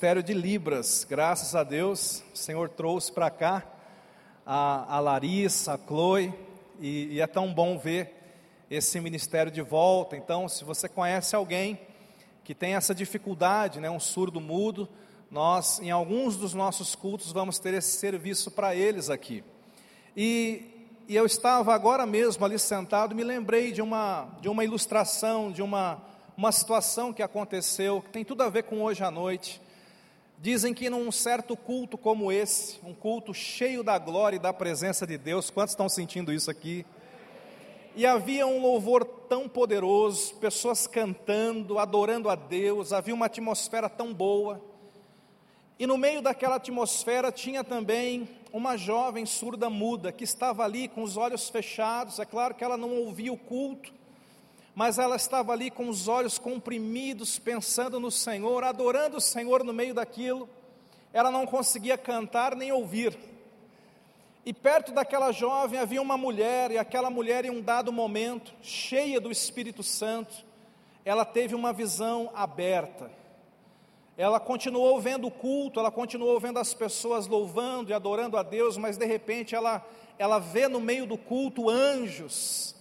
Ministério de Libras. Graças a Deus, o Senhor trouxe para cá a, a, Larissa, a Chloe, e, e é tão bom ver esse ministério de volta. Então, se você conhece alguém que tem essa dificuldade, né, um surdo mudo, nós, em alguns dos nossos cultos, vamos ter esse serviço para eles aqui. E, e, eu estava agora mesmo ali sentado, me lembrei de uma, de uma ilustração, de uma, uma situação que aconteceu, que tem tudo a ver com hoje à noite. Dizem que num certo culto como esse, um culto cheio da glória e da presença de Deus, quantos estão sentindo isso aqui? E havia um louvor tão poderoso, pessoas cantando, adorando a Deus, havia uma atmosfera tão boa. E no meio daquela atmosfera tinha também uma jovem surda muda que estava ali com os olhos fechados. É claro que ela não ouvia o culto, mas ela estava ali com os olhos comprimidos, pensando no Senhor, adorando o Senhor no meio daquilo. Ela não conseguia cantar nem ouvir. E perto daquela jovem havia uma mulher, e aquela mulher, em um dado momento, cheia do Espírito Santo, ela teve uma visão aberta. Ela continuou vendo o culto, ela continuou vendo as pessoas louvando e adorando a Deus, mas de repente ela, ela vê no meio do culto anjos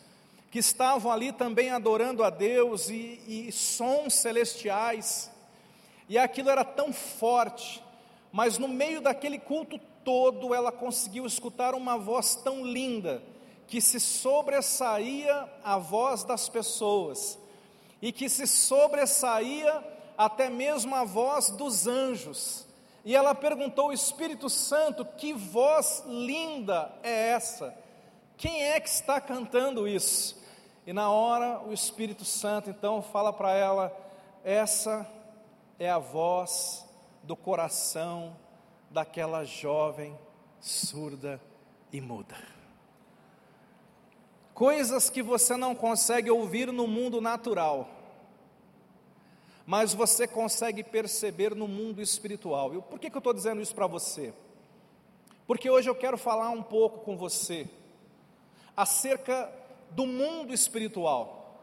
que estavam ali também adorando a Deus e, e sons celestiais, e aquilo era tão forte, mas no meio daquele culto todo ela conseguiu escutar uma voz tão linda que se sobressaía a voz das pessoas e que se sobressaía até mesmo a voz dos anjos. E ela perguntou ao Espírito Santo: Que voz linda é essa? Quem é que está cantando isso? E na hora o Espírito Santo então fala para ela: Essa é a voz do coração daquela jovem surda e muda. Coisas que você não consegue ouvir no mundo natural, mas você consegue perceber no mundo espiritual. E por que, que eu estou dizendo isso para você? Porque hoje eu quero falar um pouco com você acerca do mundo espiritual,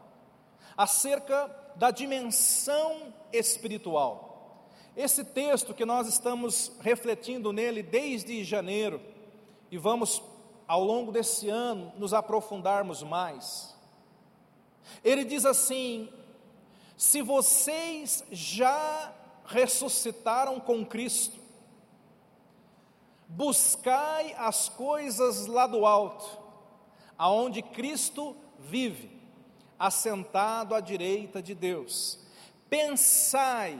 acerca da dimensão espiritual. Esse texto que nós estamos refletindo nele desde janeiro, e vamos ao longo desse ano nos aprofundarmos mais. Ele diz assim: se vocês já ressuscitaram com Cristo, buscai as coisas lá do alto, aonde Cristo vive, assentado à direita de Deus. Pensai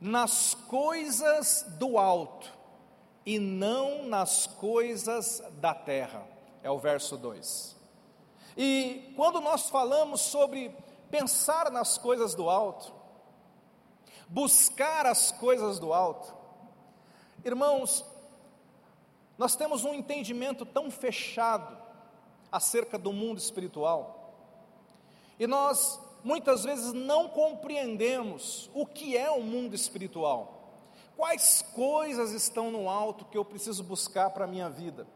nas coisas do alto e não nas coisas da terra. É o verso 2. E quando nós falamos sobre pensar nas coisas do alto, buscar as coisas do alto, irmãos, nós temos um entendimento tão fechado acerca do mundo espiritual, e nós muitas vezes não compreendemos o que é o mundo espiritual. Quais coisas estão no alto que eu preciso buscar para a minha vida?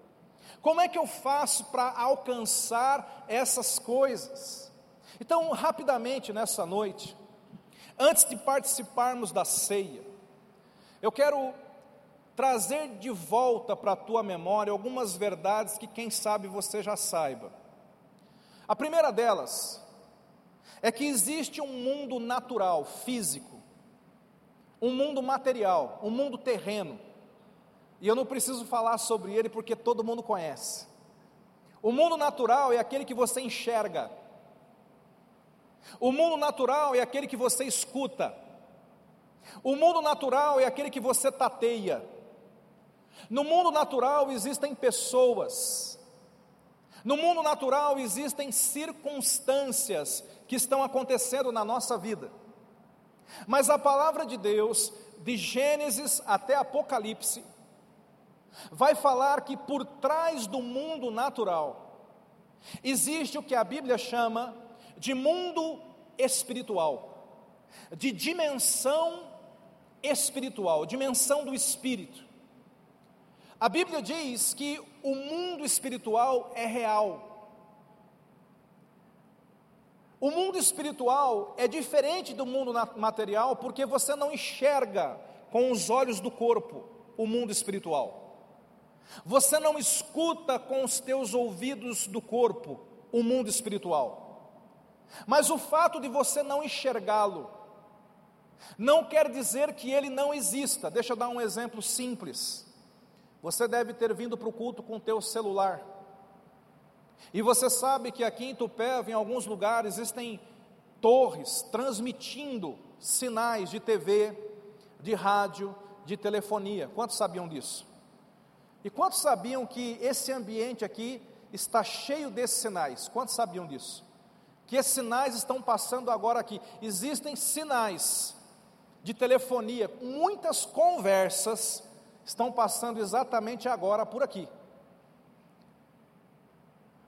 Como é que eu faço para alcançar essas coisas? Então, rapidamente nessa noite, antes de participarmos da ceia, eu quero trazer de volta para a tua memória algumas verdades que, quem sabe, você já saiba. A primeira delas é que existe um mundo natural, físico, um mundo material, um mundo terreno, e eu não preciso falar sobre ele porque todo mundo conhece. O mundo natural é aquele que você enxerga, o mundo natural é aquele que você escuta, o mundo natural é aquele que você tateia. No mundo natural existem pessoas, no mundo natural existem circunstâncias que estão acontecendo na nossa vida. Mas a palavra de Deus, de Gênesis até Apocalipse, vai falar que por trás do mundo natural existe o que a Bíblia chama de mundo espiritual, de dimensão espiritual, dimensão do espírito. A Bíblia diz que o mundo espiritual é real, o mundo espiritual é diferente do mundo material porque você não enxerga com os olhos do corpo o mundo espiritual. Você não escuta com os teus ouvidos do corpo o mundo espiritual. Mas o fato de você não enxergá-lo não quer dizer que ele não exista. Deixa eu dar um exemplo simples. Você deve ter vindo para o culto com o teu celular. E você sabe que aqui em Tupéva, em alguns lugares, existem torres transmitindo sinais de TV, de rádio, de telefonia. Quantos sabiam disso? E quantos sabiam que esse ambiente aqui está cheio desses sinais? Quantos sabiam disso? Que esses sinais estão passando agora aqui. Existem sinais de telefonia, muitas conversas estão passando exatamente agora por aqui.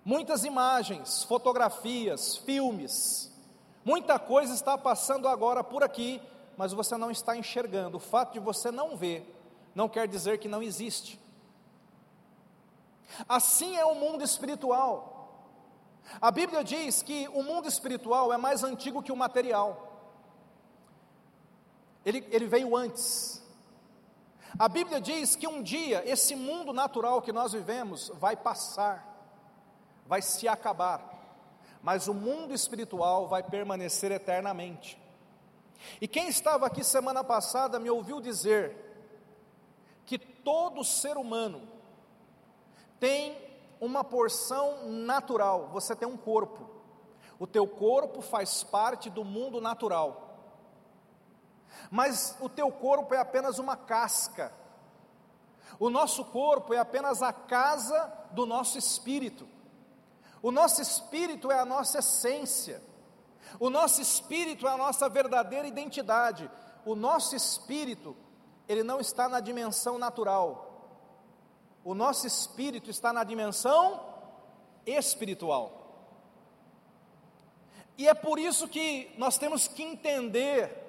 Muitas imagens, fotografias, filmes, muita coisa está passando agora por aqui, mas você não está enxergando. O fato de você não ver não quer dizer que não existe. Assim é o mundo espiritual. A Bíblia diz que o mundo espiritual é mais antigo que o material. Ele, ele veio antes. A Bíblia diz que um dia esse mundo natural que nós vivemos vai passar, vai se acabar, mas o mundo espiritual vai permanecer eternamente. E quem estava aqui semana passada me ouviu dizer que todo ser humano, tem uma porção natural, você tem um corpo. O teu corpo faz parte do mundo natural. Mas o teu corpo é apenas uma casca. O nosso corpo é apenas a casa do nosso espírito. O nosso espírito é a nossa essência. O nosso espírito é a nossa verdadeira identidade. O nosso espírito, ele não está na dimensão natural o nosso espírito está na dimensão espiritual. E é por isso que nós temos que entender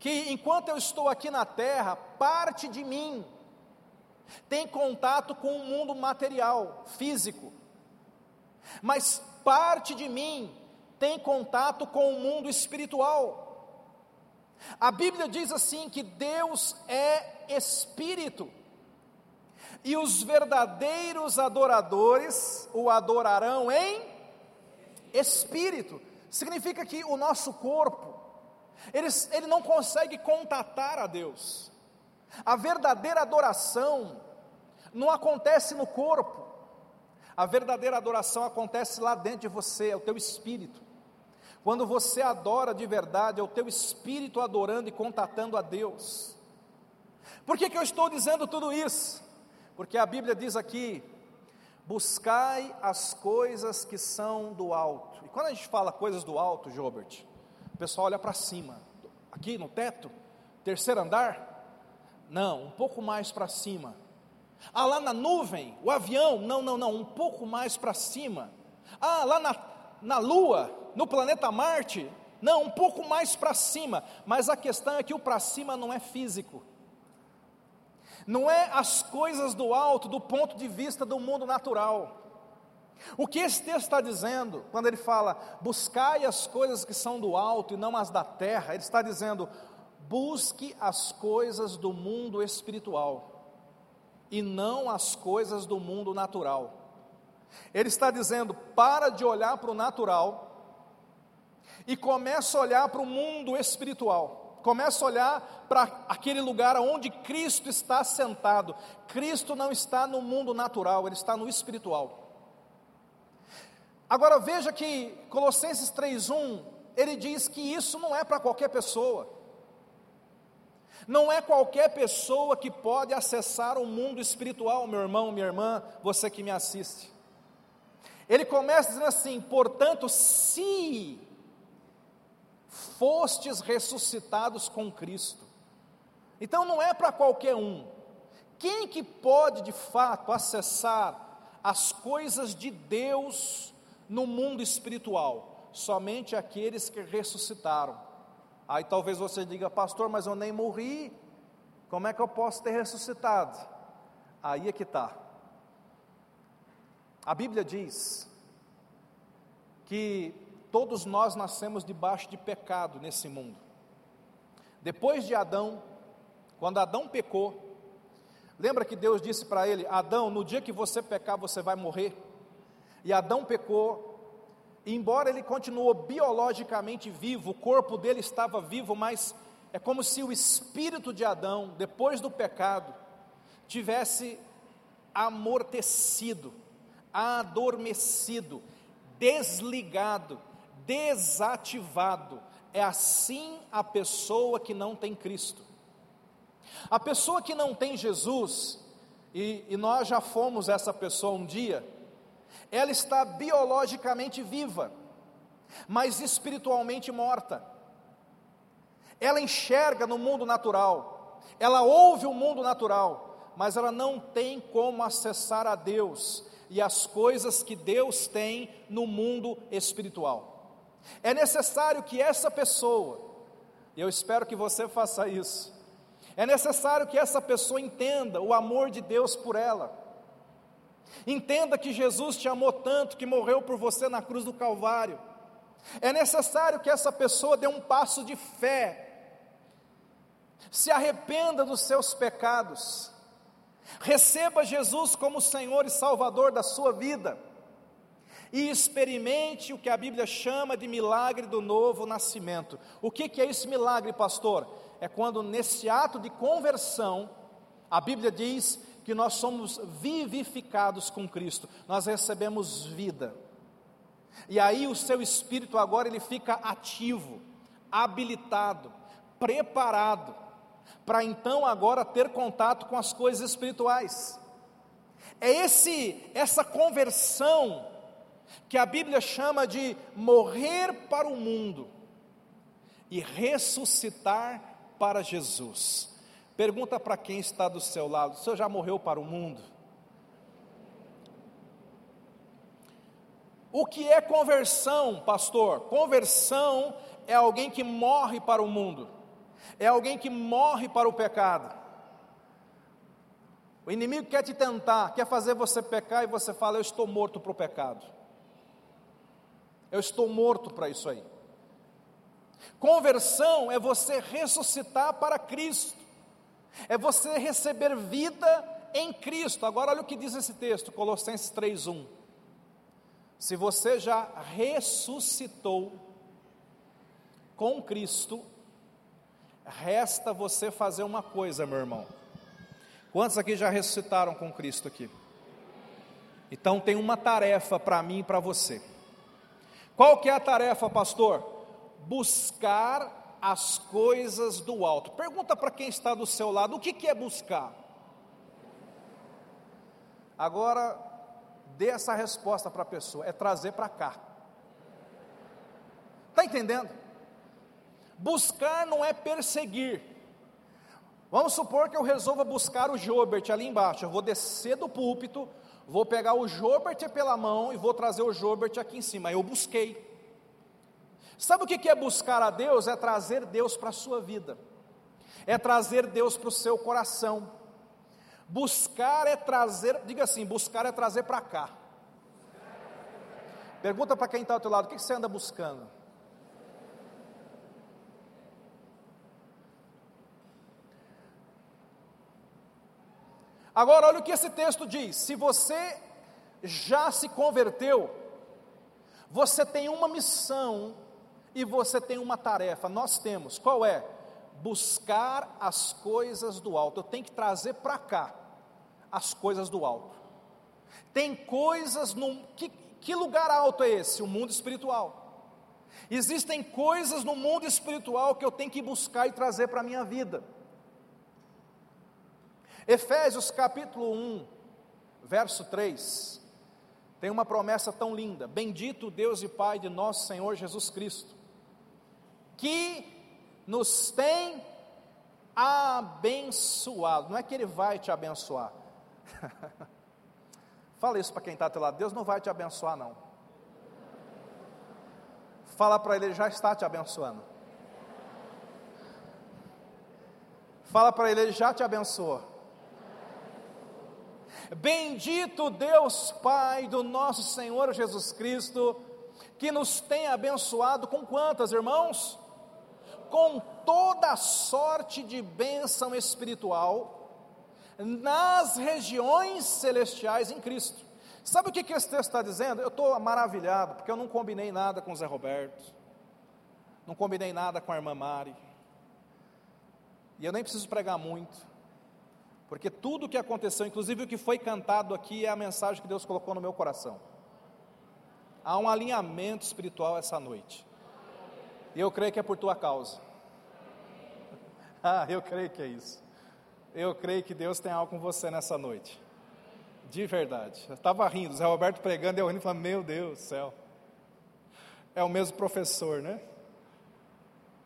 que enquanto eu estou aqui na terra, parte de mim tem contato com o mundo material, físico, mas parte de mim tem contato com o mundo espiritual. A Bíblia diz assim que Deus é espírito. E os verdadeiros adoradores o adorarão em espírito. Significa que o nosso corpo, ele, ele não consegue contatar a Deus. A verdadeira adoração não acontece no corpo. A verdadeira adoração acontece lá dentro de você, é o teu espírito. Quando você adora de verdade, é o teu espírito adorando e contatando a Deus. Por que, que eu estou dizendo tudo isso? Porque a Bíblia diz aqui: buscai as coisas que são do alto. E quando a gente fala coisas do alto, Jobert, pessoal olha para cima. Aqui no teto, terceiro andar? Não, um pouco mais para cima. Ah, lá na nuvem, o avião? Não, não, não, um pouco mais para cima. Ah, lá na, na lua, no planeta Marte? Não, um pouco mais para cima. Mas a questão é que o para cima não é físico não é as coisas do alto do ponto de vista do mundo natural. O que esse texto está dizendo, quando ele fala, buscai as coisas que são do alto e não as da terra, ele está dizendo, busque as coisas do mundo espiritual e não as coisas do mundo natural. Ele está dizendo, para de olhar para o natural e começa a olhar para o mundo espiritual. Começa a olhar para aquele lugar onde Cristo está sentado. Cristo não está no mundo natural, ele está no espiritual. Agora veja que Colossenses 3:1, ele diz que isso não é para qualquer pessoa. Não é qualquer pessoa que pode acessar o mundo espiritual, meu irmão, minha irmã, você que me assiste. Ele começa dizendo assim: portanto, se fostes ressuscitados com Cristo. Então não é para qualquer um. Quem que pode de fato acessar as coisas de Deus no mundo espiritual? Somente aqueles que ressuscitaram. Aí talvez você diga, pastor, mas eu nem morri, como é que eu posso ter ressuscitado? Aí é que está. A Bíblia diz que Todos nós nascemos debaixo de pecado nesse mundo. Depois de Adão, Quando Adão pecou, lembra que Deus disse para ele: Adão, no dia que você pecar, você vai morrer. E Adão pecou, e embora ele continuou biologicamente vivo, o corpo dele estava vivo, mas é como se o espírito de Adão, depois do pecado, tivesse amortecido, adormecido, desligado, desativado. É assim a pessoa que não tem Cristo. A pessoa que não tem Jesus, e, e nós já fomos essa pessoa um dia, ela está biologicamente viva, mas espiritualmente morta. Ela enxerga no mundo natural, ela ouve o mundo natural, mas ela não tem como acessar a Deus e as coisas que Deus tem no mundo espiritual. É necessário que essa pessoa, e eu espero que você faça isso, é necessário que essa pessoa entenda o amor de Deus por ela. Entenda que Jesus te amou tanto que morreu por você na cruz do Calvário. É necessário que essa pessoa dê um passo de fé se arrependa dos seus pecados, receba Jesus como Senhor e Salvador da sua vida, e experimente o que a Bíblia chama de milagre do novo nascimento. O que, que é esse milagre, pastor? É quando nesse ato de conversão, a Bíblia diz que nós somos vivificados com Cristo, nós recebemos vida. E aí o seu espírito agora ele fica ativo, habilitado, preparado para então agora ter contato com as coisas espirituais. É esse essa conversão que a Bíblia chama de morrer para o mundo e ressuscitar para Jesus. Pergunta para quem está do seu lado: o senhor já morreu para o mundo? O que é conversão, pastor? Conversão é alguém que morre para o mundo é alguém que morre para o pecado. O inimigo quer te tentar, quer fazer você pecar e você fala: Eu estou morto para o pecado. Eu estou morto para isso aí. Conversão é você ressuscitar para Cristo, é você receber vida em Cristo. Agora, olha o que diz esse texto, Colossenses 3:1. Se você já ressuscitou com Cristo, Resta você fazer uma coisa, meu irmão. Quantos aqui já ressuscitaram com Cristo aqui? Então tem uma tarefa para mim e para você. Qual que é a tarefa, pastor? Buscar as coisas do alto. Pergunta para quem está do seu lado, o que, que é buscar? Agora, dê essa resposta para a pessoa, é trazer para cá. Está entendendo? Buscar não é perseguir. Vamos supor que eu resolva buscar o Jobert ali embaixo. Eu vou descer do púlpito, vou pegar o Jobert pela mão e vou trazer o Jobert aqui em cima. Eu busquei. Sabe o que é buscar a Deus? É trazer Deus para a sua vida, é trazer Deus para o seu coração. Buscar é trazer, diga assim: buscar é trazer para cá. Pergunta para quem está ao teu lado: o que você anda buscando? Agora, olha o que esse texto diz: se você já se converteu, você tem uma missão e você tem uma tarefa. Nós temos, qual é? Buscar as coisas do alto. Eu tenho que trazer para cá as coisas do alto. Tem coisas no que, que lugar alto é esse? O mundo espiritual. Existem coisas no mundo espiritual que eu tenho que buscar e trazer para a minha vida. Efésios capítulo 1, verso 3, tem uma promessa tão linda: Bendito Deus e Pai de nosso Senhor Jesus Cristo, que nos tem abençoado. Não é que Ele vai te abençoar. Fala isso para quem está do teu lado: Deus não vai te abençoar, não. Fala para Ele, Ele já está te abençoando. Fala para Ele, Ele já te abençoou. Bendito Deus Pai do nosso Senhor Jesus Cristo, que nos tem abençoado com quantas, irmãos? Com toda sorte de bênção espiritual nas regiões celestiais em Cristo. Sabe o que, que esse texto está dizendo? Eu estou maravilhado, porque eu não combinei nada com o Zé Roberto, não combinei nada com a irmã Mari, e eu nem preciso pregar muito, porque tudo o que aconteceu, inclusive o que foi cantado aqui, é a mensagem que Deus colocou no meu coração. Há um alinhamento espiritual essa noite, e eu creio que é por tua causa. ah, eu creio que é isso. Eu creio que Deus tem algo com você nessa noite. De verdade. Eu estava rindo, Zé Roberto pregando, eu rindo e falando, meu Deus do céu. É o mesmo professor, né?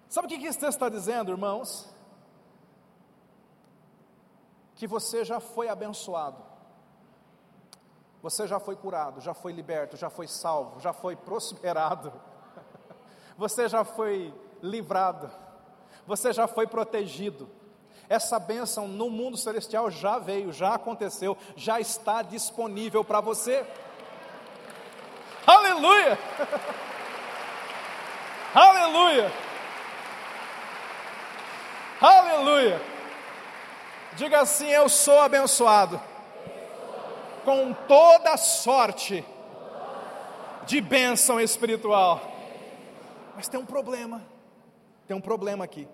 Sabe o que esse texto está dizendo, irmãos? Que você já foi abençoado. Você já foi curado, já foi liberto, já foi salvo, já foi prosperado. Você já foi livrado. Você já foi protegido essa bênção no mundo celestial já veio, já aconteceu, já está disponível para você. Aleluia! Aleluia! Aleluia! Diga assim: Eu sou abençoado com toda sorte de bênção espiritual. Mas tem um problema, tem um problema aqui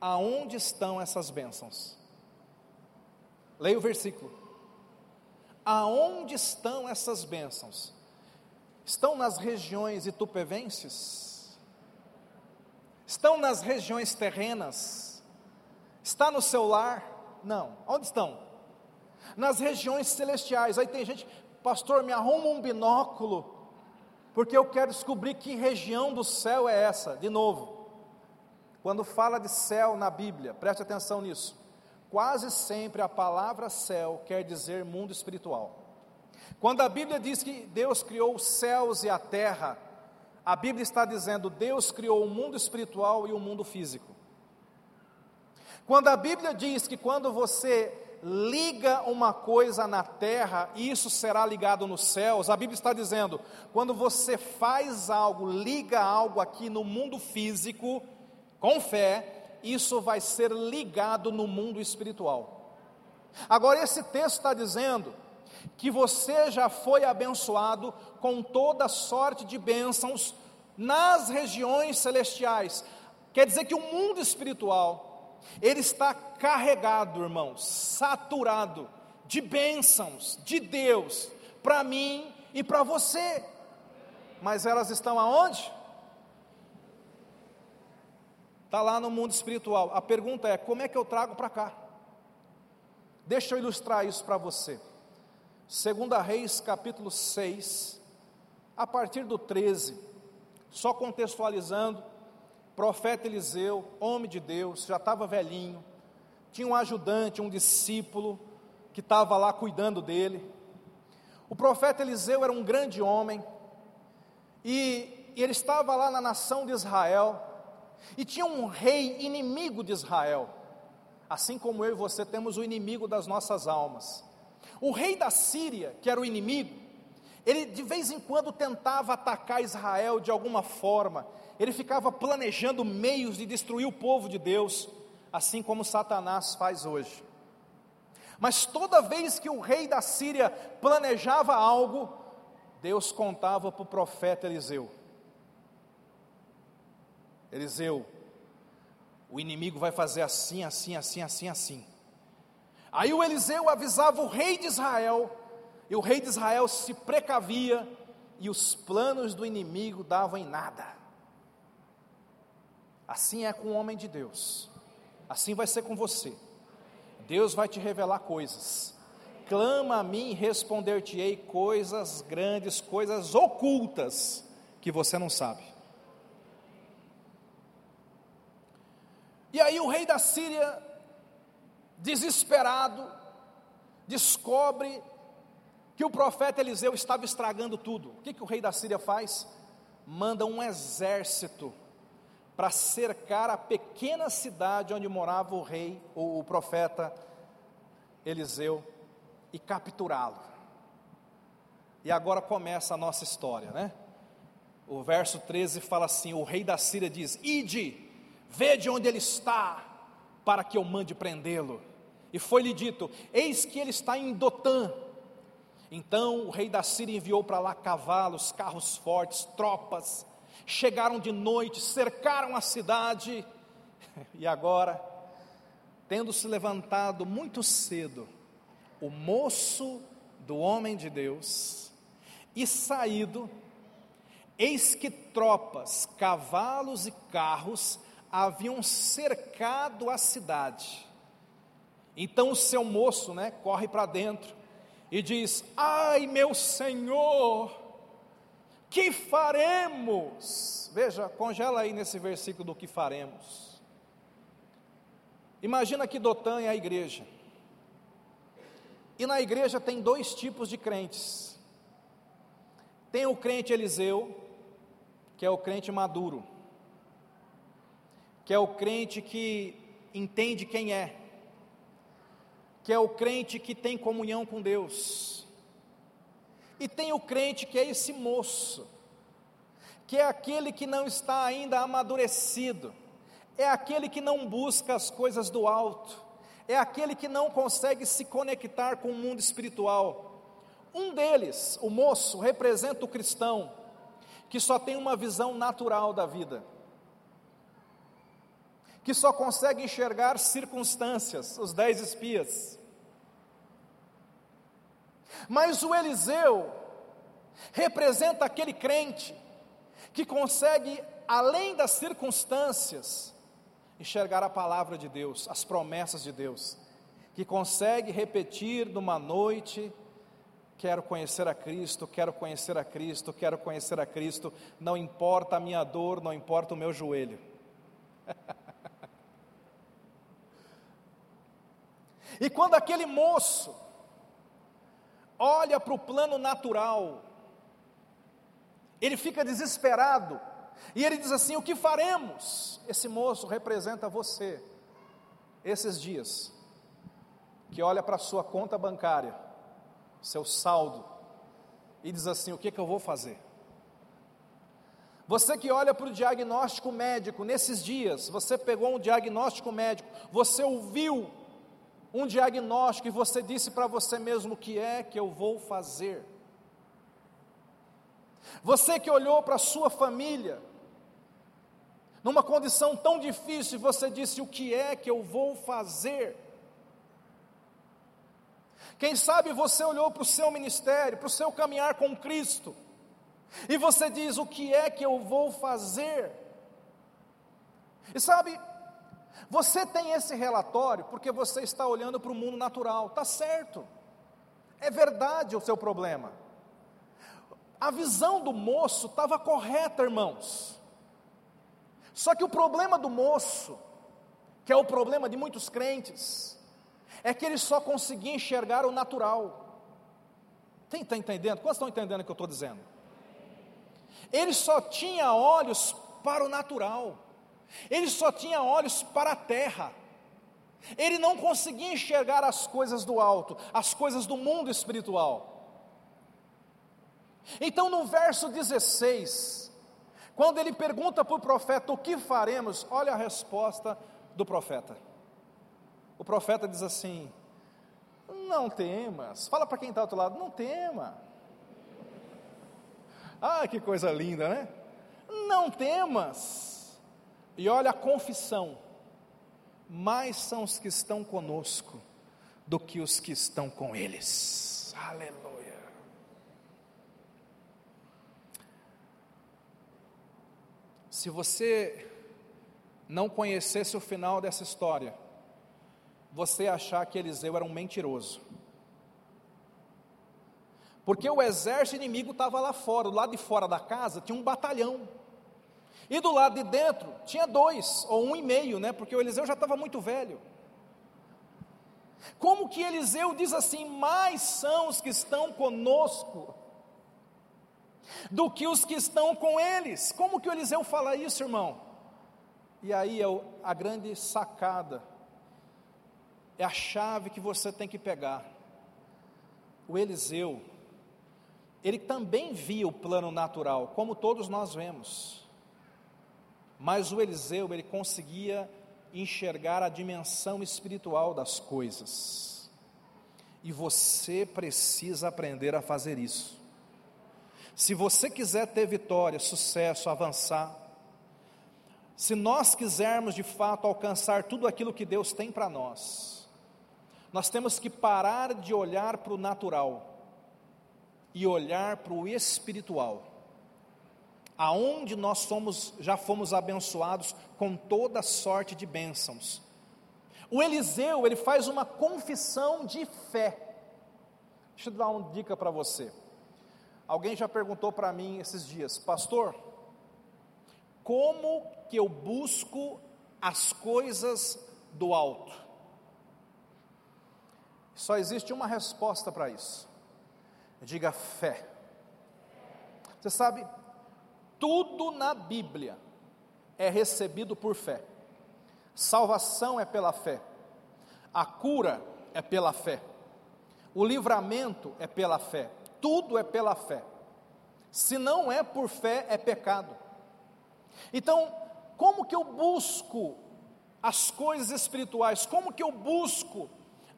aonde estão essas bênçãos? Leia o versículo. Aonde estão essas bênçãos? Estão nas regiões itupevenses? Estão nas regiões terrenas? Está no seu lar? Não. Onde estão? Nas regiões celestiais. Aí tem gente, pastor, me arruma um binóculo, porque eu quero descobrir que região do céu é essa. De novo, quando fala de céu na Bíblia, preste atenção nisso. Quase sempre a palavra céu quer dizer mundo espiritual. Quando a Bíblia diz que Deus criou os céus e a terra, a Bíblia está dizendo Deus criou o mundo espiritual e o mundo físico. Quando a Bíblia diz que quando você liga uma coisa na terra, isso será ligado nos céus, a Bíblia está dizendo, quando você faz algo, liga algo aqui no mundo físico, com fé, isso vai ser ligado no mundo espiritual. Agora, esse texto está dizendo que você já foi abençoado com toda sorte de bênçãos nas regiões celestiais. Quer dizer que o mundo espiritual, ele está carregado, irmãos, saturado de bênçãos de Deus para mim e para você. Mas elas estão aonde? Está lá no mundo espiritual. A pergunta é: como é que eu trago para cá? Deixa eu ilustrar isso para você. Segunda Reis, capítulo 6, a partir do 13, só contextualizando, profeta Eliseu, homem de Deus, já estava velhinho, tinha um ajudante, um discípulo, que estava lá cuidando dele. O profeta Eliseu era um grande homem, e, e ele estava lá na nação de Israel, e tinha um rei inimigo de Israel, assim como eu e você temos o inimigo das nossas almas. O rei da Síria, que era o inimigo, ele de vez em quando tentava atacar Israel de alguma forma, ele ficava planejando meios de destruir o povo de Deus, assim como Satanás faz hoje. Mas toda vez que o rei da Síria planejava algo, Deus contava para o profeta Eliseu: Eliseu, o inimigo vai fazer assim, assim, assim, assim, assim. Aí o Eliseu avisava o rei de Israel, e o rei de Israel se precavia, e os planos do inimigo davam em nada. Assim é com o homem de Deus, assim vai ser com você. Deus vai te revelar coisas. Clama a mim e responder-te-ei coisas grandes, coisas ocultas que você não sabe. E aí o rei da Síria, desesperado, descobre que o profeta Eliseu estava estragando tudo. O que, que o rei da Síria faz? Manda um exército para cercar a pequena cidade onde morava o rei, ou o profeta Eliseu, e capturá-lo. E agora começa a nossa história, né? O verso 13 fala assim: o rei da Síria diz: Ide, Vede onde ele está, para que eu mande prendê-lo. E foi-lhe dito: Eis que ele está em Dotã. Então o rei da Síria enviou para lá cavalos, carros fortes, tropas. Chegaram de noite, cercaram a cidade. E agora, tendo se levantado muito cedo, o moço do homem de Deus, e saído, eis que tropas, cavalos e carros haviam cercado a cidade. Então o seu moço, né, corre para dentro e diz: Ai, meu senhor, que faremos? Veja, congela aí nesse versículo do que faremos. Imagina que Dotã é a igreja. E na igreja tem dois tipos de crentes. Tem o crente Eliseu, que é o crente maduro, que é o crente que entende quem é, que é o crente que tem comunhão com Deus. E tem o crente que é esse moço, que é aquele que não está ainda amadurecido, é aquele que não busca as coisas do alto, é aquele que não consegue se conectar com o mundo espiritual. Um deles, o moço, representa o cristão que só tem uma visão natural da vida, que só consegue enxergar circunstâncias, os dez espias. Mas o Eliseu representa aquele crente que consegue, além das circunstâncias, enxergar a palavra de Deus, as promessas de Deus, que consegue repetir numa noite: quero conhecer a Cristo, quero conhecer a Cristo, quero conhecer a Cristo, não importa a minha dor, não importa o meu joelho. e quando aquele moço olha para o plano natural, ele fica desesperado, e ele diz assim: O que faremos? Esse moço representa você, esses dias, que olha para a sua conta bancária, seu saldo, e diz assim: O que, que eu vou fazer? Você que olha para o diagnóstico médico, nesses dias, você pegou um diagnóstico médico, você ouviu um diagnóstico e você disse para você mesmo: O que é que eu vou fazer? Você que olhou para a sua família, numa condição tão difícil, você disse: O que é que eu vou fazer? Quem sabe você olhou para o seu ministério, para o seu caminhar com Cristo, e você diz: O que é que eu vou fazer? E sabe, você tem esse relatório porque você está olhando para o mundo natural, está certo, é verdade o seu problema. A visão do moço estava correta, irmãos. Só que o problema do moço, que é o problema de muitos crentes, é que ele só conseguia enxergar o natural. Quem está entendendo? Quantos estão entendendo o que eu estou dizendo? Ele só tinha olhos para o natural, ele só tinha olhos para a terra, ele não conseguia enxergar as coisas do alto, as coisas do mundo espiritual. Então, no verso 16, quando ele pergunta para o profeta o que faremos, olha a resposta do profeta. O profeta diz assim: Não temas. Fala para quem está ao outro lado: Não tema. Ah, que coisa linda, né? Não temas. E olha a confissão: mais são os que estão conosco do que os que estão com eles. Aleluia. Se você não conhecesse o final dessa história, você achar que Eliseu era um mentiroso. Porque o exército inimigo estava lá fora, lado de fora da casa tinha um batalhão. E do lado de dentro tinha dois, ou um e meio, né? Porque o Eliseu já estava muito velho. Como que Eliseu diz assim: mais são os que estão conosco do que os que estão com eles. Como que o Eliseu fala isso, irmão? E aí é a grande sacada, é a chave que você tem que pegar. O Eliseu, ele também via o plano natural, como todos nós vemos. Mas o Eliseu, ele conseguia enxergar a dimensão espiritual das coisas. E você precisa aprender a fazer isso. Se você quiser ter vitória, sucesso, avançar, se nós quisermos de fato alcançar tudo aquilo que Deus tem para nós, nós temos que parar de olhar para o natural e olhar para o espiritual. Aonde nós somos, já fomos abençoados com toda sorte de bênçãos. O Eliseu, ele faz uma confissão de fé. Deixa eu dar uma dica para você. Alguém já perguntou para mim esses dias, pastor, como que eu busco as coisas do alto? Só existe uma resposta para isso. Diga fé. Você sabe, tudo na Bíblia é recebido por fé. Salvação é pela fé. A cura é pela fé. O livramento é pela fé. Tudo é pela fé. Se não é por fé, é pecado. Então, como que eu busco as coisas espirituais? Como que eu busco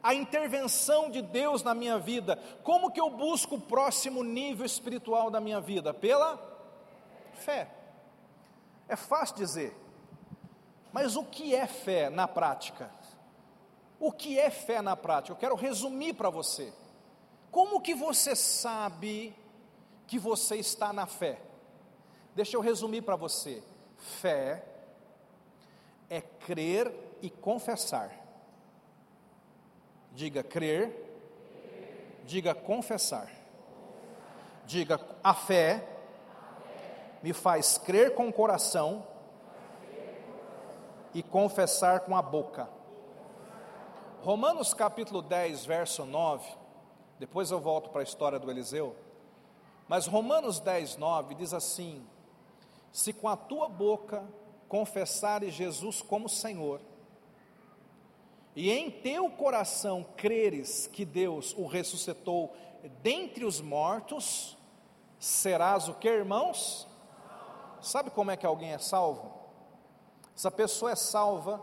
a intervenção de Deus na minha vida? Como que eu busco o próximo nível espiritual da minha vida? Pela fé. É fácil dizer. Mas o que é fé na prática? O que é fé na prática? Eu quero resumir para você. Como que você sabe que você está na fé? Deixa eu resumir para você. Fé é crer e confessar. Diga crer, diga confessar. Diga a fé me faz crer com o coração e confessar com a boca. Romanos capítulo 10, verso 9 depois eu volto para a história do Eliseu. Mas Romanos 10, 9 diz assim: Se com a tua boca confessares Jesus como Senhor, e em teu coração creres que Deus o ressuscitou dentre os mortos, serás o que, irmãos? Sabe como é que alguém é salvo? Essa pessoa é salva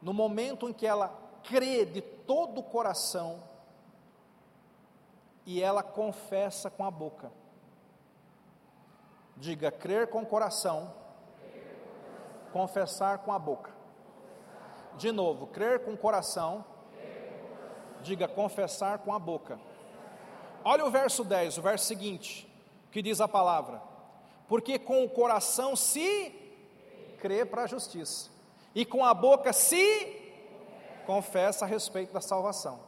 no momento em que ela crê de todo o coração e ela confessa com a boca. Diga crer com o coração, confessar com a boca. De novo, crer com o coração, diga confessar com a boca. Olha o verso 10, o verso seguinte, que diz a palavra: Porque com o coração se crê para a justiça, e com a boca se confessa a respeito da salvação.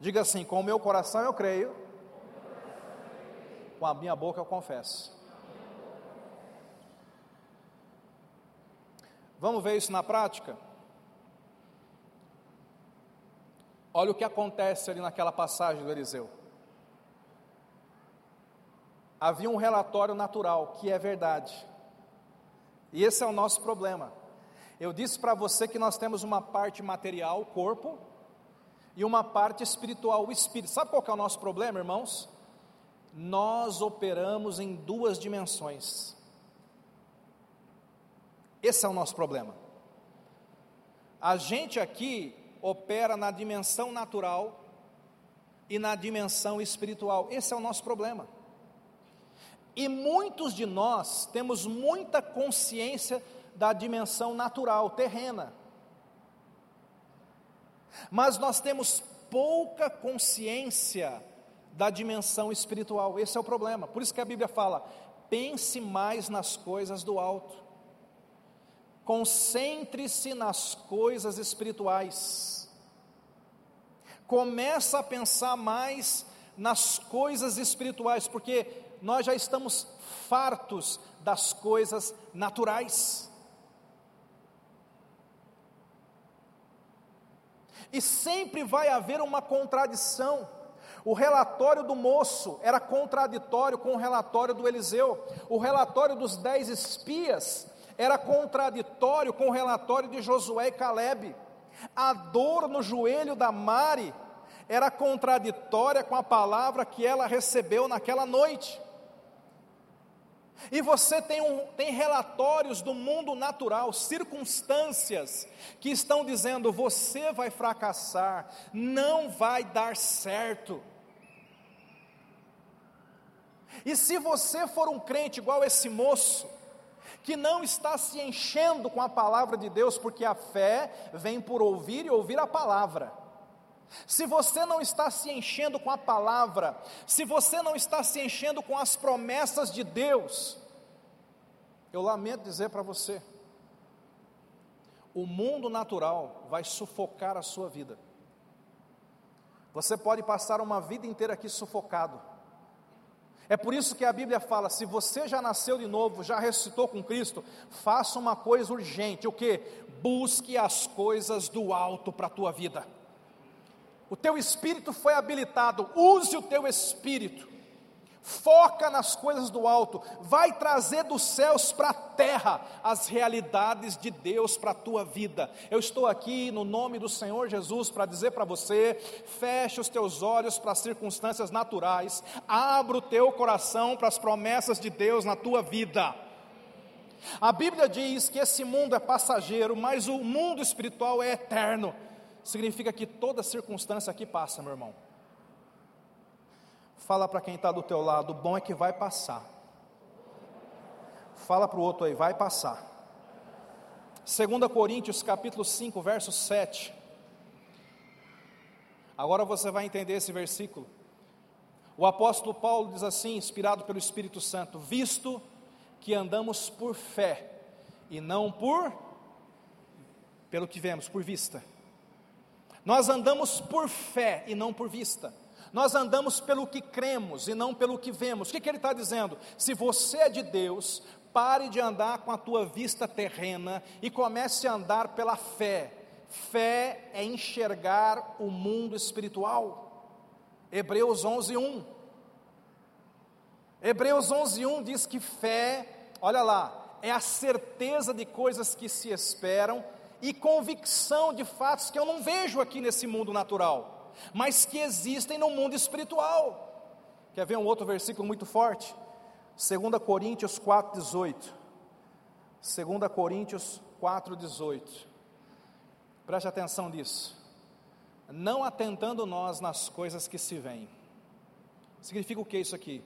Diga assim: com o meu coração eu creio, com a minha boca eu confesso. Vamos ver isso na prática? Olha o que acontece ali naquela passagem do Eliseu. Havia um relatório natural, que é verdade. E esse é o nosso problema. Eu disse para você que nós temos uma parte material, o corpo, e uma parte espiritual, o espírito. Sabe qual é o nosso problema, irmãos? nós operamos em duas dimensões. Esse é o nosso problema. A gente aqui opera na dimensão natural e na dimensão espiritual. Esse é o nosso problema. E muitos de nós temos muita consciência da dimensão natural, terrena. Mas nós temos pouca consciência da dimensão espiritual. Esse é o problema. Por isso que a Bíblia fala: pense mais nas coisas do alto. Concentre-se nas coisas espirituais. Começa a pensar mais nas coisas espirituais, porque nós já estamos fartos das coisas naturais. E sempre vai haver uma contradição o relatório do moço era contraditório com o relatório do Eliseu. O relatório dos dez espias era contraditório com o relatório de Josué e Caleb. A dor no joelho da Mari era contraditória com a palavra que ela recebeu naquela noite. E você tem, um, tem relatórios do mundo natural, circunstâncias que estão dizendo: você vai fracassar, não vai dar certo. E se você for um crente igual esse moço, que não está se enchendo com a palavra de Deus, porque a fé vem por ouvir e ouvir a palavra. Se você não está se enchendo com a palavra, se você não está se enchendo com as promessas de Deus, eu lamento dizer para você, o mundo natural vai sufocar a sua vida. Você pode passar uma vida inteira aqui sufocado. É por isso que a Bíblia fala: se você já nasceu de novo, já ressuscitou com Cristo, faça uma coisa urgente, o que? Busque as coisas do alto para a tua vida. O teu espírito foi habilitado, use o teu espírito. Foca nas coisas do alto, vai trazer dos céus para a terra as realidades de Deus para a tua vida. Eu estou aqui no nome do Senhor Jesus para dizer para você: feche os teus olhos para as circunstâncias naturais, abra o teu coração para as promessas de Deus na tua vida. A Bíblia diz que esse mundo é passageiro, mas o mundo espiritual é eterno significa que toda circunstância aqui passa, meu irmão. Fala para quem está do teu lado, o bom é que vai passar. Fala para o outro aí, vai passar. 2 Coríntios capítulo 5, verso 7. Agora você vai entender esse versículo. O apóstolo Paulo diz assim, inspirado pelo Espírito Santo: Visto que andamos por fé e não por pelo que vemos, por vista. Nós andamos por fé e não por vista. Nós andamos pelo que cremos e não pelo que vemos. O que, que ele está dizendo? Se você é de Deus, pare de andar com a tua vista terrena e comece a andar pela fé. Fé é enxergar o mundo espiritual. Hebreus 11, 1. Hebreus 11, 1 diz que fé, olha lá, é a certeza de coisas que se esperam e convicção de fatos que eu não vejo aqui nesse mundo natural, mas que existem no mundo espiritual. Quer ver um outro versículo muito forte? 2 Coríntios 4,18. 2 Coríntios 4,18. Preste atenção nisso. Não atentando nós nas coisas que se veem. Significa o que isso aqui?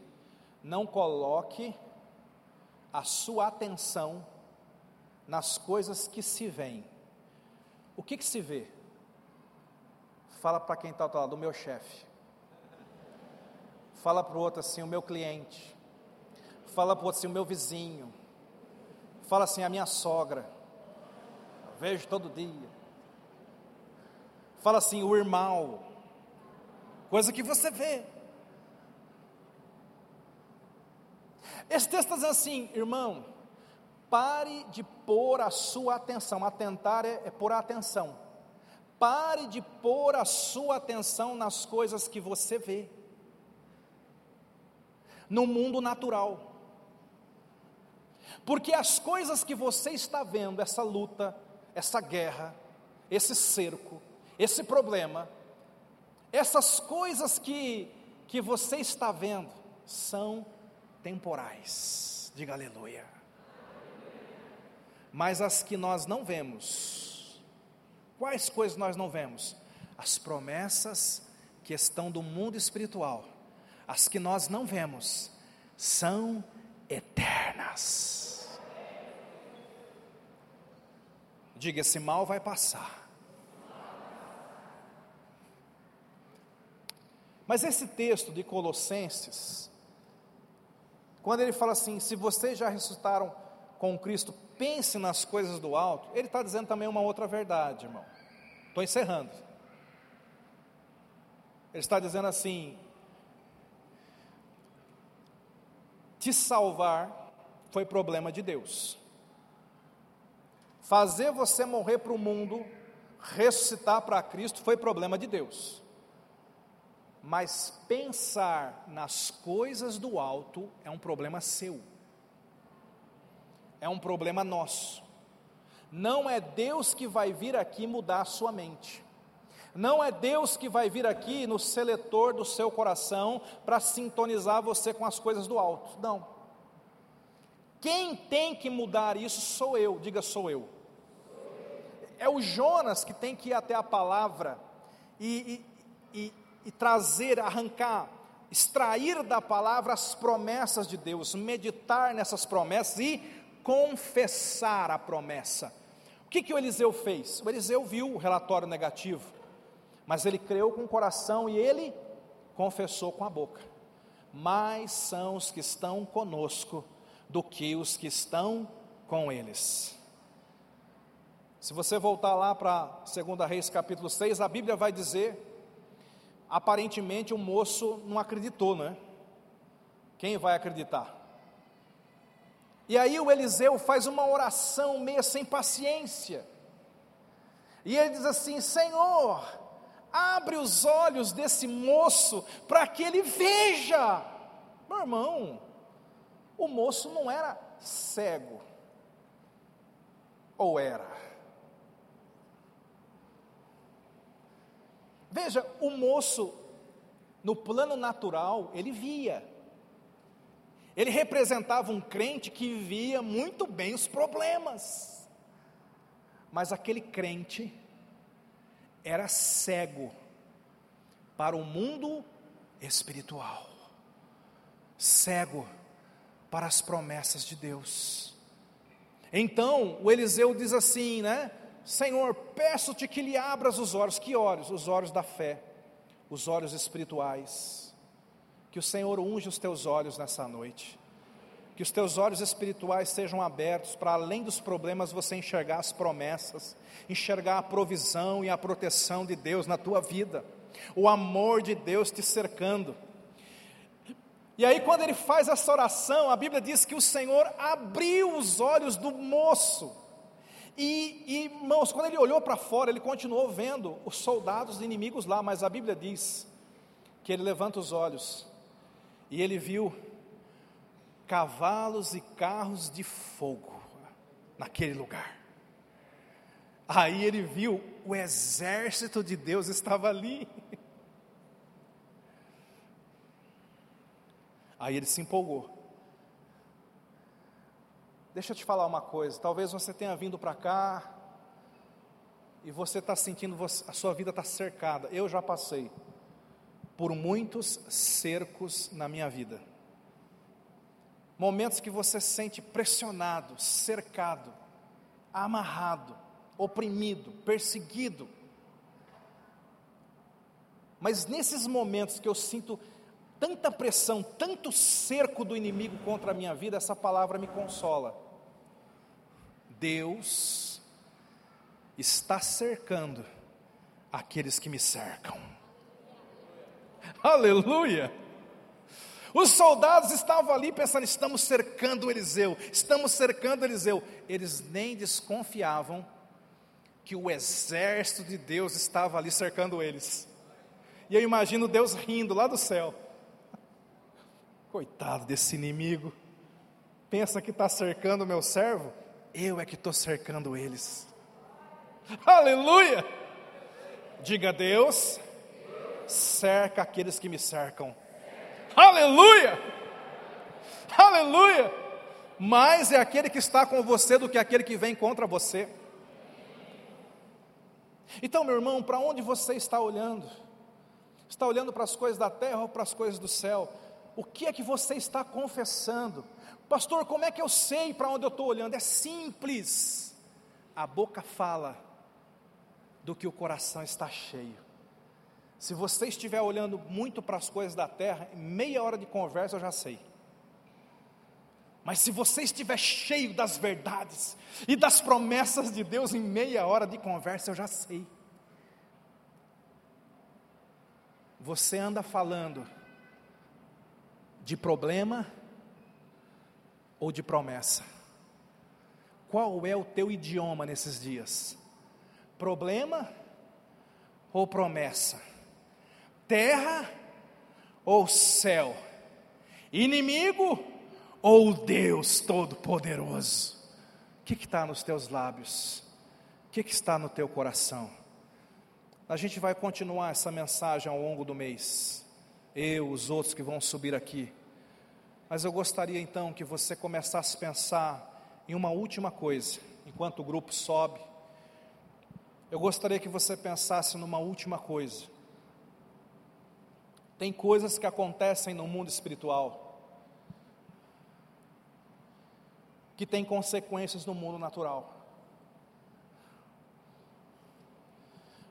Não coloque a sua atenção nas coisas que se veem o que, que se vê? Fala para quem está ao lado, o meu chefe. Fala para o outro assim, o meu cliente. Fala para o outro assim, o meu vizinho. Fala assim, a minha sogra. vejo todo dia. Fala assim, o irmão. Coisa que você vê. Esse texto está dizendo assim, irmão, Pare de pôr a sua atenção. Atentar é, é pôr a atenção. Pare de pôr a sua atenção nas coisas que você vê. No mundo natural. Porque as coisas que você está vendo, essa luta, essa guerra, esse cerco, esse problema, essas coisas que, que você está vendo, são temporais. Diga aleluia mas as que nós não vemos. Quais coisas nós não vemos? As promessas que estão do mundo espiritual, as que nós não vemos, são eternas. Diga: esse mal vai passar. Mas esse texto de Colossenses, quando ele fala assim: se vocês já ressuscitaram com Cristo, pense nas coisas do alto, ele está dizendo também uma outra verdade, irmão. Estou encerrando. Ele está dizendo assim: te salvar foi problema de Deus. Fazer você morrer para o mundo, ressuscitar para Cristo foi problema de Deus. Mas pensar nas coisas do alto é um problema seu é um problema nosso. Não é Deus que vai vir aqui mudar a sua mente. Não é Deus que vai vir aqui no seletor do seu coração para sintonizar você com as coisas do alto. Não. Quem tem que mudar isso sou eu, diga sou eu. É o Jonas que tem que ir até a palavra e, e, e, e trazer, arrancar, extrair da palavra as promessas de Deus, meditar nessas promessas e confessar a promessa. O que, que o Eliseu fez? O Eliseu viu o relatório negativo, mas ele creu com o coração e ele confessou com a boca. Mais são os que estão conosco do que os que estão com eles. Se você voltar lá para 2 Reis capítulo 6, a Bíblia vai dizer, aparentemente o moço não acreditou, né? Quem vai acreditar? E aí o Eliseu faz uma oração meio sem paciência. E ele diz assim: Senhor, abre os olhos desse moço para que ele veja. Meu irmão, o moço não era cego. Ou era? Veja, o moço, no plano natural, ele via. Ele representava um crente que via muito bem os problemas. Mas aquele crente era cego para o mundo espiritual. Cego para as promessas de Deus. Então, o Eliseu diz assim, né? Senhor, peço-te que lhe abras os olhos, que olhos? Os olhos da fé, os olhos espirituais. Que o Senhor unja os teus olhos nessa noite. Que os teus olhos espirituais sejam abertos para além dos problemas você enxergar as promessas, enxergar a provisão e a proteção de Deus na tua vida, o amor de Deus te cercando e aí, quando ele faz essa oração, a Bíblia diz que o Senhor abriu os olhos do moço. E, e irmãos, quando ele olhou para fora, ele continuou vendo os soldados inimigos lá, mas a Bíblia diz que ele levanta os olhos e ele viu cavalos e carros de fogo naquele lugar. Aí ele viu o exército de Deus estava ali. Aí ele se empolgou. Deixa eu te falar uma coisa. Talvez você tenha vindo para cá e você está sentindo a sua vida está cercada. Eu já passei por muitos cercos na minha vida. Momentos que você se sente pressionado, cercado, amarrado, oprimido, perseguido. Mas nesses momentos que eu sinto tanta pressão, tanto cerco do inimigo contra a minha vida, essa palavra me consola. Deus está cercando aqueles que me cercam. Aleluia! Os soldados estavam ali pensando: estamos cercando Eliseu, estamos cercando Eliseu. Eles nem desconfiavam que o exército de Deus estava ali cercando eles. E eu imagino Deus rindo lá do céu. Coitado desse inimigo. Pensa que está cercando o meu servo? Eu é que estou cercando eles. Aleluia! Diga Deus, cerca aqueles que me cercam. Aleluia! Aleluia! Mais é aquele que está com você do que aquele que vem contra você. Então, meu irmão, para onde você está olhando? Está olhando para as coisas da terra ou para as coisas do céu? O que é que você está confessando? Pastor, como é que eu sei para onde eu estou olhando? É simples. A boca fala do que o coração está cheio. Se você estiver olhando muito para as coisas da terra, em meia hora de conversa eu já sei. Mas se você estiver cheio das verdades e das promessas de Deus em meia hora de conversa, eu já sei. Você anda falando de problema ou de promessa? Qual é o teu idioma nesses dias? Problema ou promessa? Terra ou céu? Inimigo ou Deus Todo-Poderoso? O que está nos teus lábios? O que, está no teu coração? A gente vai continuar essa mensagem ao longo do mês. Eu, os outros que vão subir aqui. Mas eu gostaria então que você começasse a pensar em uma última coisa, enquanto o grupo sobe. Eu gostaria que você pensasse numa última coisa. Tem coisas que acontecem no mundo espiritual que têm consequências no mundo natural.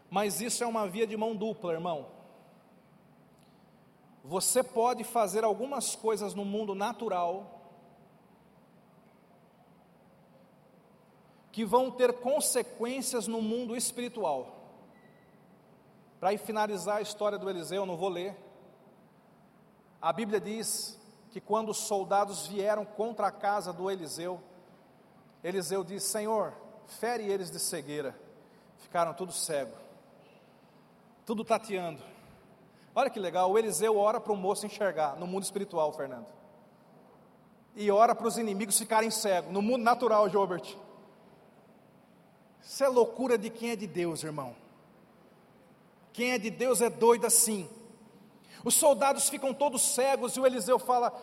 Mas isso é uma via de mão dupla, irmão. Você pode fazer algumas coisas no mundo natural que vão ter consequências no mundo espiritual. Para finalizar a história do Eliseu, eu não vou ler. A Bíblia diz que quando os soldados vieram contra a casa do Eliseu, Eliseu disse: Senhor, fere eles de cegueira. Ficaram tudo cego, tudo tateando. Olha que legal, o Eliseu ora para o moço enxergar no mundo espiritual, Fernando. E ora para os inimigos ficarem cegos, no mundo natural, Jobert. Isso é loucura de quem é de Deus, irmão. Quem é de Deus é doido assim. Os soldados ficam todos cegos e o Eliseu fala: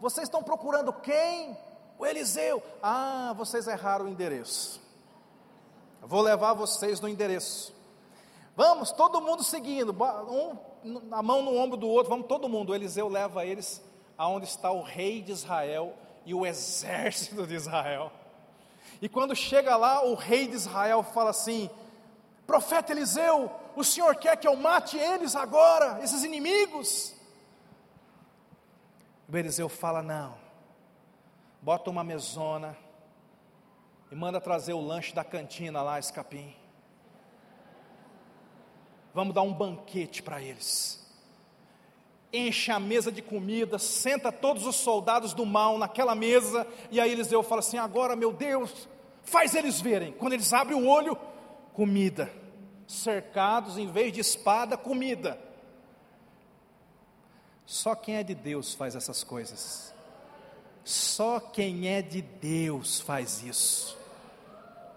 Vocês estão procurando quem? O Eliseu. Ah, vocês erraram o endereço. vou levar vocês no endereço. Vamos, todo mundo seguindo, um a mão no ombro do outro, vamos todo mundo. O Eliseu leva eles aonde está o rei de Israel e o exército de Israel. E quando chega lá, o rei de Israel fala assim: Profeta Eliseu, o senhor quer que eu mate eles agora, esses inimigos? O Eliseu fala: Não, bota uma mesona e manda trazer o lanche da cantina lá, escapim vamos dar um banquete para eles. Enche a mesa de comida, senta todos os soldados do mal naquela mesa, e aí Eliseu fala assim: agora, meu Deus, faz eles verem. Quando eles abrem o olho, comida. Cercados, em vez de espada, comida. Só quem é de Deus faz essas coisas. Só quem é de Deus faz isso.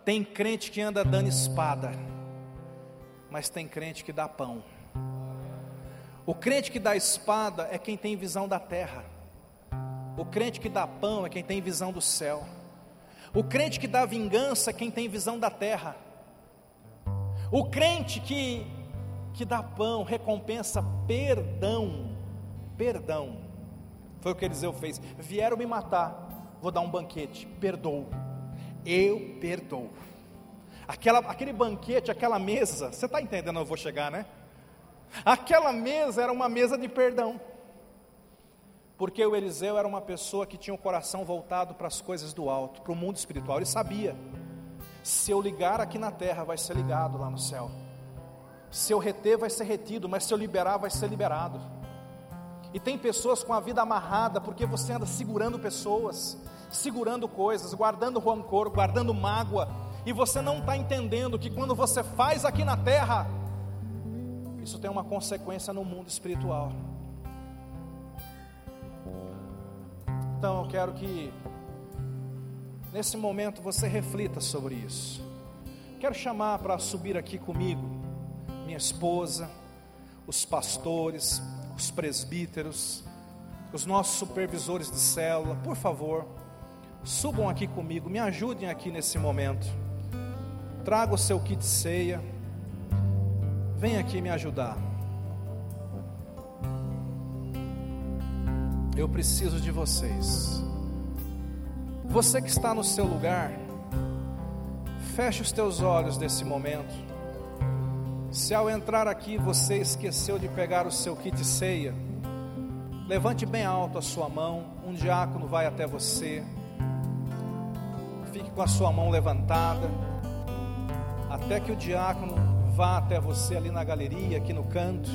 Tem crente que anda dando espada mas tem crente que dá pão. O crente que dá espada é quem tem visão da terra. O crente que dá pão é quem tem visão do céu. O crente que dá vingança é quem tem visão da terra. O crente que, que dá pão recompensa perdão. Perdão. Foi o que Eliseu fez. Vieram me matar, vou dar um banquete. Perdoo. Eu perdoo. Aquela, aquele banquete, aquela mesa, você está entendendo? Eu vou chegar, né? Aquela mesa era uma mesa de perdão, porque o Eliseu era uma pessoa que tinha o coração voltado para as coisas do alto, para o mundo espiritual. Ele sabia: se eu ligar aqui na terra, vai ser ligado lá no céu. Se eu reter, vai ser retido, mas se eu liberar, vai ser liberado. E tem pessoas com a vida amarrada, porque você anda segurando pessoas, segurando coisas, guardando rancor, guardando mágoa, e você não está entendendo que quando você faz aqui na terra, isso tem uma consequência no mundo espiritual. Então eu quero que nesse momento você reflita sobre isso. Quero chamar para subir aqui comigo minha esposa, os pastores, os presbíteros, os nossos supervisores de célula, por favor, subam aqui comigo, me ajudem aqui nesse momento traga o seu kit ceia, vem aqui me ajudar. Eu preciso de vocês. Você que está no seu lugar, feche os teus olhos nesse momento. Se ao entrar aqui você esqueceu de pegar o seu kit ceia, levante bem alto a sua mão, um diácono vai até você. Fique com a sua mão levantada até que o diácono vá até você ali na galeria, aqui no canto,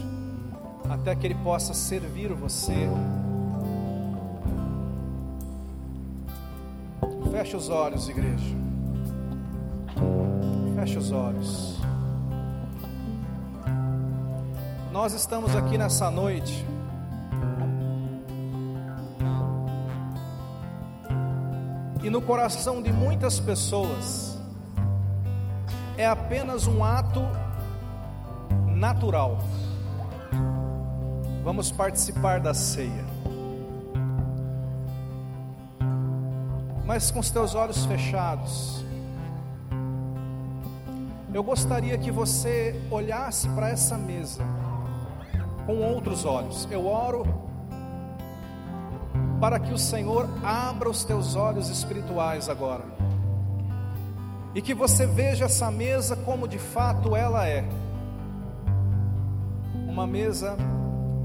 até que ele possa servir você. Feche os olhos, igreja. Feche os olhos. Nós estamos aqui nessa noite. E no coração de muitas pessoas, é apenas um ato natural. Vamos participar da ceia. Mas com os teus olhos fechados, eu gostaria que você olhasse para essa mesa com outros olhos. Eu oro para que o Senhor abra os teus olhos espirituais agora. E que você veja essa mesa como de fato ela é. Uma mesa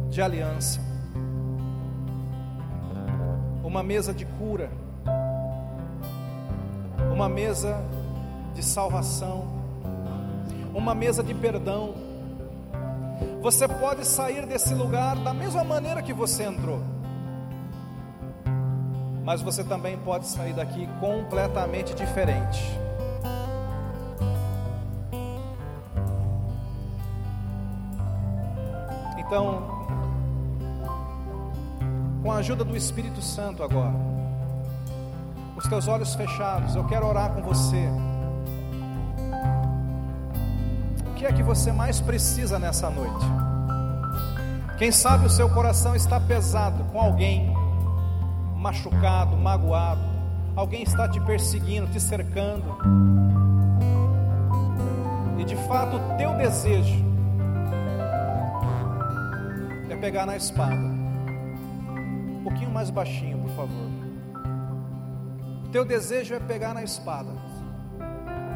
de aliança. Uma mesa de cura. Uma mesa de salvação uma mesa de perdão. Você pode sair desse lugar da mesma maneira que você entrou, mas você também pode sair daqui completamente diferente. Então, com a ajuda do Espírito Santo agora, os teus olhos fechados, eu quero orar com você. que é que você mais precisa nessa noite? Quem sabe o seu coração está pesado com alguém machucado, magoado, alguém está te perseguindo, te cercando. E de fato o teu desejo é pegar na espada. Um pouquinho mais baixinho, por favor. Teu desejo é pegar na espada